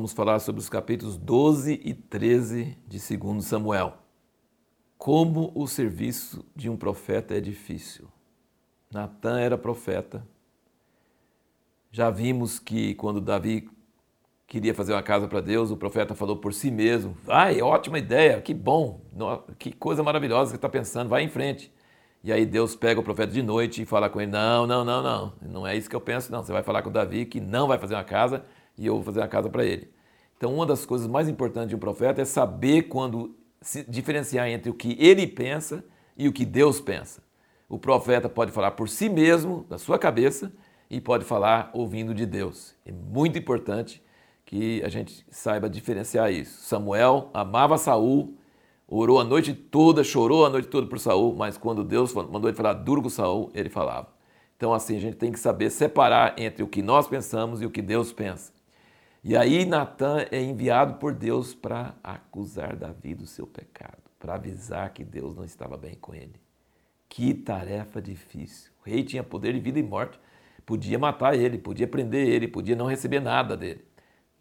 vamos falar sobre os capítulos 12 e 13 de 2 Samuel. Como o serviço de um profeta é difícil. Natan era profeta. Já vimos que quando Davi queria fazer uma casa para Deus, o profeta falou por si mesmo: Vai, ótima ideia, que bom, que coisa maravilhosa que está pensando, vai em frente. E aí Deus pega o profeta de noite e fala com ele: Não, não, não, não, não é isso que eu penso, não. Você vai falar com Davi que não vai fazer uma casa e eu vou fazer uma casa para ele. Então, uma das coisas mais importantes de um profeta é saber quando se diferenciar entre o que ele pensa e o que Deus pensa. O profeta pode falar por si mesmo, da sua cabeça, e pode falar ouvindo de Deus. É muito importante que a gente saiba diferenciar isso. Samuel amava Saul, orou a noite toda, chorou a noite toda por Saul, mas quando Deus mandou ele falar duro com Saul, ele falava. Então assim, a gente tem que saber separar entre o que nós pensamos e o que Deus pensa. E aí Natan é enviado por Deus para acusar Davi do seu pecado, para avisar que Deus não estava bem com ele. Que tarefa difícil. O rei tinha poder de vida e morte, podia matar ele, podia prender ele, podia não receber nada dele.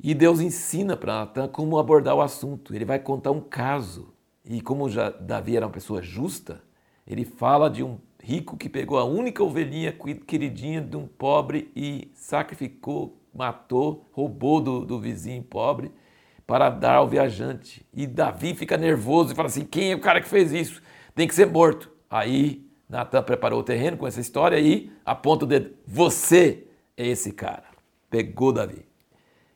E Deus ensina para Natan como abordar o assunto. Ele vai contar um caso. E como já Davi era uma pessoa justa, ele fala de um rico que pegou a única ovelhinha queridinha de um pobre e sacrificou matou, roubou do, do vizinho pobre para dar ao viajante. E Davi fica nervoso e fala assim: quem é o cara que fez isso? Tem que ser morto. Aí Natan preparou o terreno com essa história e aponta o dedo: você é esse cara. Pegou Davi.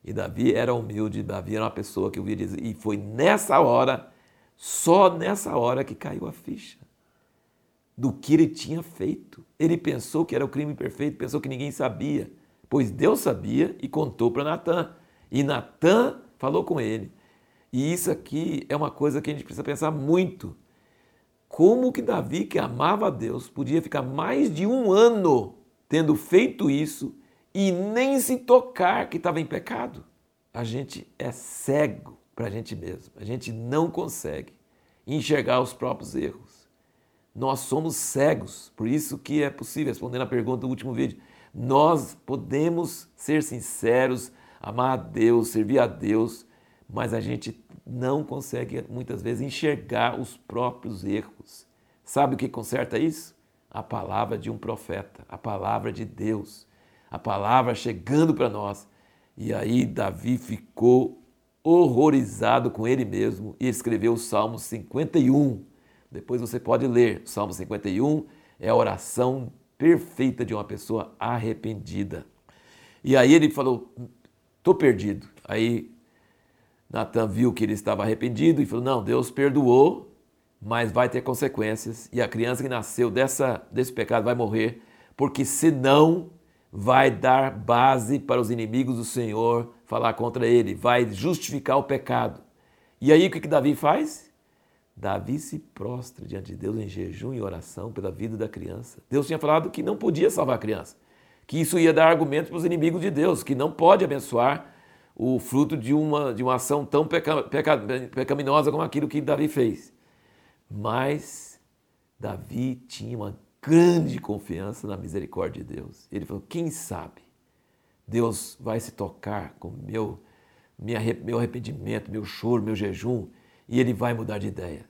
E Davi era humilde, Davi era uma pessoa que eu via dizer. E foi nessa hora, só nessa hora que caiu a ficha do que ele tinha feito. Ele pensou que era o crime perfeito, pensou que ninguém sabia pois Deus sabia e contou para Natan. E Natan falou com ele. E isso aqui é uma coisa que a gente precisa pensar muito. Como que Davi, que amava a Deus, podia ficar mais de um ano tendo feito isso e nem se tocar que estava em pecado? A gente é cego para a gente mesmo. A gente não consegue enxergar os próprios erros. Nós somos cegos, por isso que é possível, respondendo a pergunta do último vídeo, nós podemos ser sinceros, amar a Deus, servir a Deus, mas a gente não consegue muitas vezes enxergar os próprios erros. Sabe o que conserta isso? A palavra de um profeta, a palavra de Deus, a palavra chegando para nós. E aí Davi ficou horrorizado com ele mesmo e escreveu o Salmo 51. Depois você pode ler. O Salmo 51 é a oração perfeita de uma pessoa arrependida. E aí ele falou: estou perdido. Aí Natan viu que ele estava arrependido e falou: não, Deus perdoou, mas vai ter consequências. E a criança que nasceu dessa, desse pecado vai morrer, porque senão vai dar base para os inimigos do Senhor falar contra ele, vai justificar o pecado. E aí o que, que Davi faz? Davi se prostra diante de Deus em jejum e oração pela vida da criança. Deus tinha falado que não podia salvar a criança, que isso ia dar argumentos para os inimigos de Deus, que não pode abençoar o fruto de uma, de uma ação tão peca, peca, pecaminosa como aquilo que Davi fez. Mas Davi tinha uma grande confiança na misericórdia de Deus. Ele falou: quem sabe Deus vai se tocar com meu, minha, meu arrependimento, meu choro, meu jejum e ele vai mudar de ideia.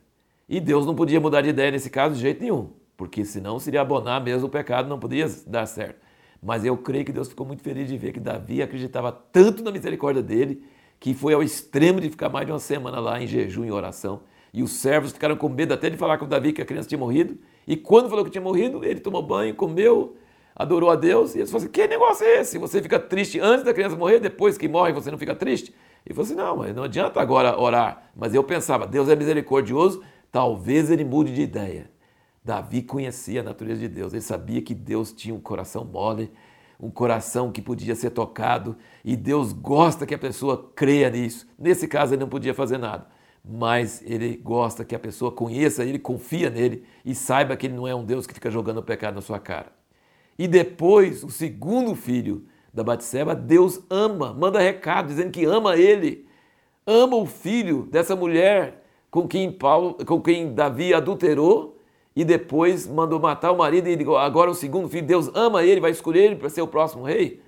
E Deus não podia mudar de ideia nesse caso de jeito nenhum, porque senão seria abonar mesmo o pecado, não podia dar certo. Mas eu creio que Deus ficou muito feliz de ver que Davi acreditava tanto na misericórdia dele, que foi ao extremo de ficar mais de uma semana lá em jejum e oração. E os servos ficaram com medo até de falar com Davi que a criança tinha morrido. E quando falou que tinha morrido, ele tomou banho, comeu, adorou a Deus. E eles falaram assim: que negócio é esse? Você fica triste antes da criança morrer, depois que morre você não fica triste? E falou assim: não, mas não adianta agora orar. Mas eu pensava, Deus é misericordioso, talvez ele mude de ideia. Davi conhecia a natureza de Deus, ele sabia que Deus tinha um coração mole, um coração que podia ser tocado, e Deus gosta que a pessoa creia nisso. Nesse caso, ele não podia fazer nada, mas ele gosta que a pessoa conheça ele, confia nele e saiba que ele não é um Deus que fica jogando o pecado na sua cara. E depois, o segundo filho, da Batseba, Deus ama, manda recado dizendo que ama ele, ama o filho dessa mulher com quem Paulo, com quem Davi adulterou e depois mandou matar o marido e agora o segundo filho, Deus ama ele, vai escolher ele para ser o próximo rei.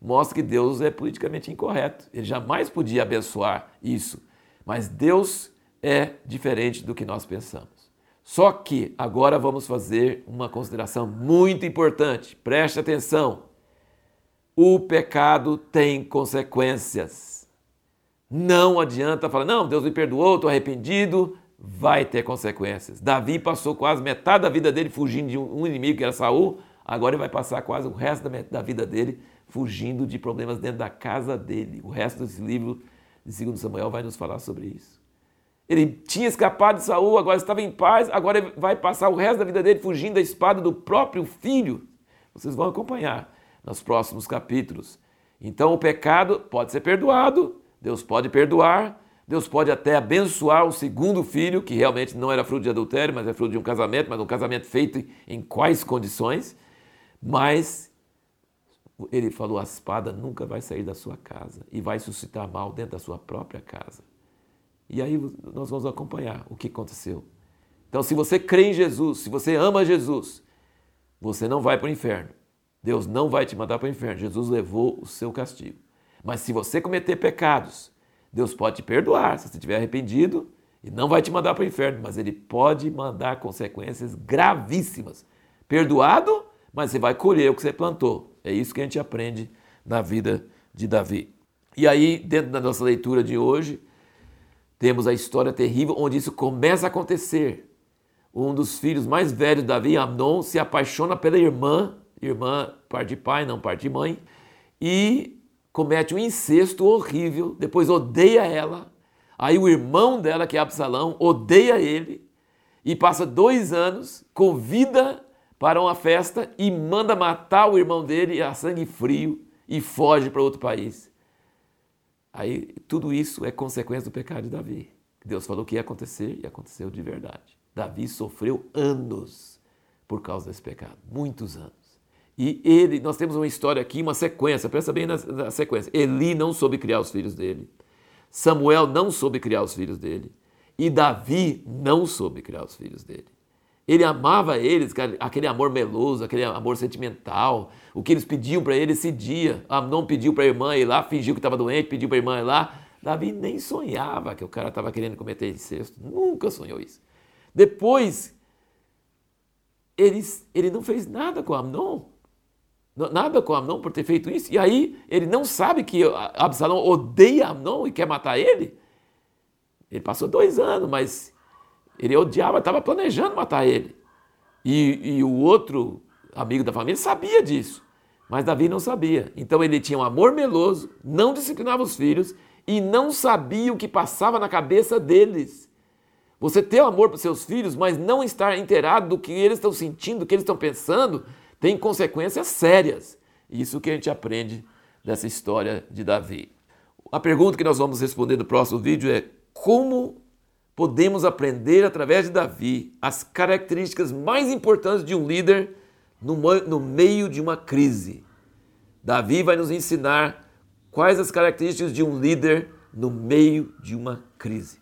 mostra que Deus é politicamente incorreto. Ele jamais podia abençoar isso. Mas Deus é diferente do que nós pensamos. Só que agora vamos fazer uma consideração muito importante. Preste atenção. O pecado tem consequências. Não adianta falar, não, Deus me perdoou, estou arrependido. Vai ter consequências. Davi passou quase metade da vida dele fugindo de um inimigo que era Saul. Agora ele vai passar quase o resto da vida dele fugindo de problemas dentro da casa dele. O resto desse livro de 2 Samuel vai nos falar sobre isso. Ele tinha escapado de Saul, agora estava em paz, agora vai passar o resto da vida dele fugindo da espada do próprio filho. Vocês vão acompanhar nos próximos capítulos. Então o pecado pode ser perdoado, Deus pode perdoar, Deus pode até abençoar o segundo filho, que realmente não era fruto de adultério, mas é fruto de um casamento, mas um casamento feito em quais condições. Mas ele falou: a espada nunca vai sair da sua casa e vai suscitar mal dentro da sua própria casa. E aí nós vamos acompanhar o que aconteceu. Então, se você crê em Jesus, se você ama Jesus, você não vai para o inferno. Deus não vai te mandar para o inferno. Jesus levou o seu castigo. Mas se você cometer pecados, Deus pode te perdoar se você estiver arrependido e não vai te mandar para o inferno, mas Ele pode mandar consequências gravíssimas. Perdoado, mas você vai colher o que você plantou. É isso que a gente aprende na vida de Davi. E aí, dentro da nossa leitura de hoje, temos a história terrível onde isso começa a acontecer. Um dos filhos mais velhos de Davi, Amnon, se apaixona pela irmã, irmã parte de pai, não parte de mãe, e comete um incesto horrível, depois odeia ela. Aí o irmão dela, que é Absalão, odeia ele e passa dois anos, convida para uma festa e manda matar o irmão dele a sangue frio e foge para outro país. Aí tudo isso é consequência do pecado de Davi. Deus falou que ia acontecer e aconteceu de verdade. Davi sofreu anos por causa desse pecado, muitos anos. E ele, nós temos uma história aqui, uma sequência, presta bem na, na sequência. Eli não soube criar os filhos dele. Samuel não soube criar os filhos dele. E Davi não soube criar os filhos dele. Ele amava eles, aquele amor meloso, aquele amor sentimental. O que eles pediam para ele esse dia. Amnon pediu para a irmã ir lá, fingiu que estava doente, pediu para a irmã ir lá. Davi nem sonhava que o cara estava querendo cometer incesto. Nunca sonhou isso. Depois, ele, ele não fez nada com Amnon. Nada com Amnon por ter feito isso. E aí ele não sabe que Absalão odeia Amnon e quer matar ele. Ele passou dois anos, mas ele odiava, estava planejando matar ele. E, e o outro amigo da família sabia disso, mas Davi não sabia. Então ele tinha um amor meloso, não disciplinava os filhos e não sabia o que passava na cabeça deles. Você ter amor para seus filhos, mas não estar inteirado do que eles estão sentindo, do que eles estão pensando, tem consequências sérias. Isso que a gente aprende dessa história de Davi. A pergunta que nós vamos responder no próximo vídeo é como podemos aprender através de Davi as características mais importantes de um líder no, meio de uma crise. Davi vai nos ensinar quais as características de um líder no meio de uma crise.